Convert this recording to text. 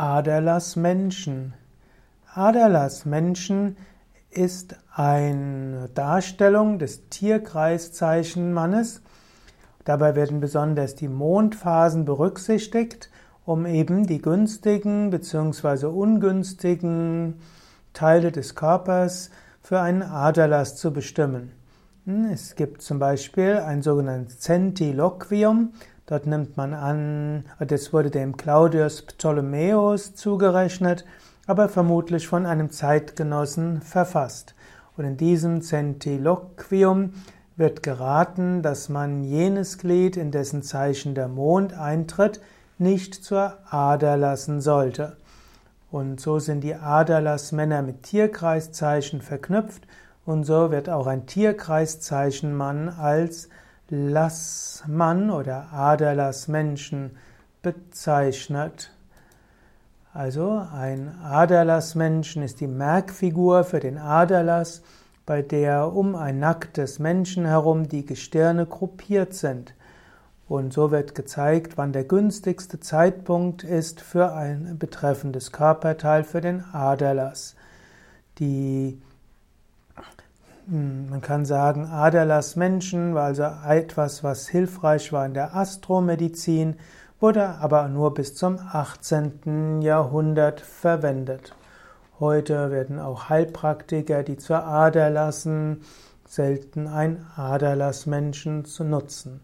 Aderlass-Menschen. Aderlass-Menschen ist eine Darstellung des Tierkreiszeichenmannes. Dabei werden besonders die Mondphasen berücksichtigt, um eben die günstigen bzw. ungünstigen Teile des Körpers für einen Aderlass zu bestimmen. Es gibt zum Beispiel ein sogenanntes Centiloquium. Dort nimmt man an, das wurde dem Claudius Ptolemäus zugerechnet, aber vermutlich von einem Zeitgenossen verfasst. Und in diesem Centiloquium wird geraten, dass man jenes Glied, in dessen Zeichen der Mond eintritt, nicht zur Ader lassen sollte. Und so sind die Aderlassmänner mit Tierkreiszeichen verknüpft und so wird auch ein Tierkreiszeichenmann als Lassmann oder Aderlassmenschen bezeichnet. Also ein Aderlassmenschen ist die Merkfigur für den Aderlass, bei der um ein nacktes Menschen herum die Gestirne gruppiert sind. Und so wird gezeigt, wann der günstigste Zeitpunkt ist für ein betreffendes Körperteil für den Aderlass. Die man kann sagen, Aderlass Menschen war also etwas, was hilfreich war in der Astromedizin, wurde aber nur bis zum 18. Jahrhundert verwendet. Heute werden auch Heilpraktiker, die zur Ader lassen, selten ein Aderlassmenschen zu nutzen.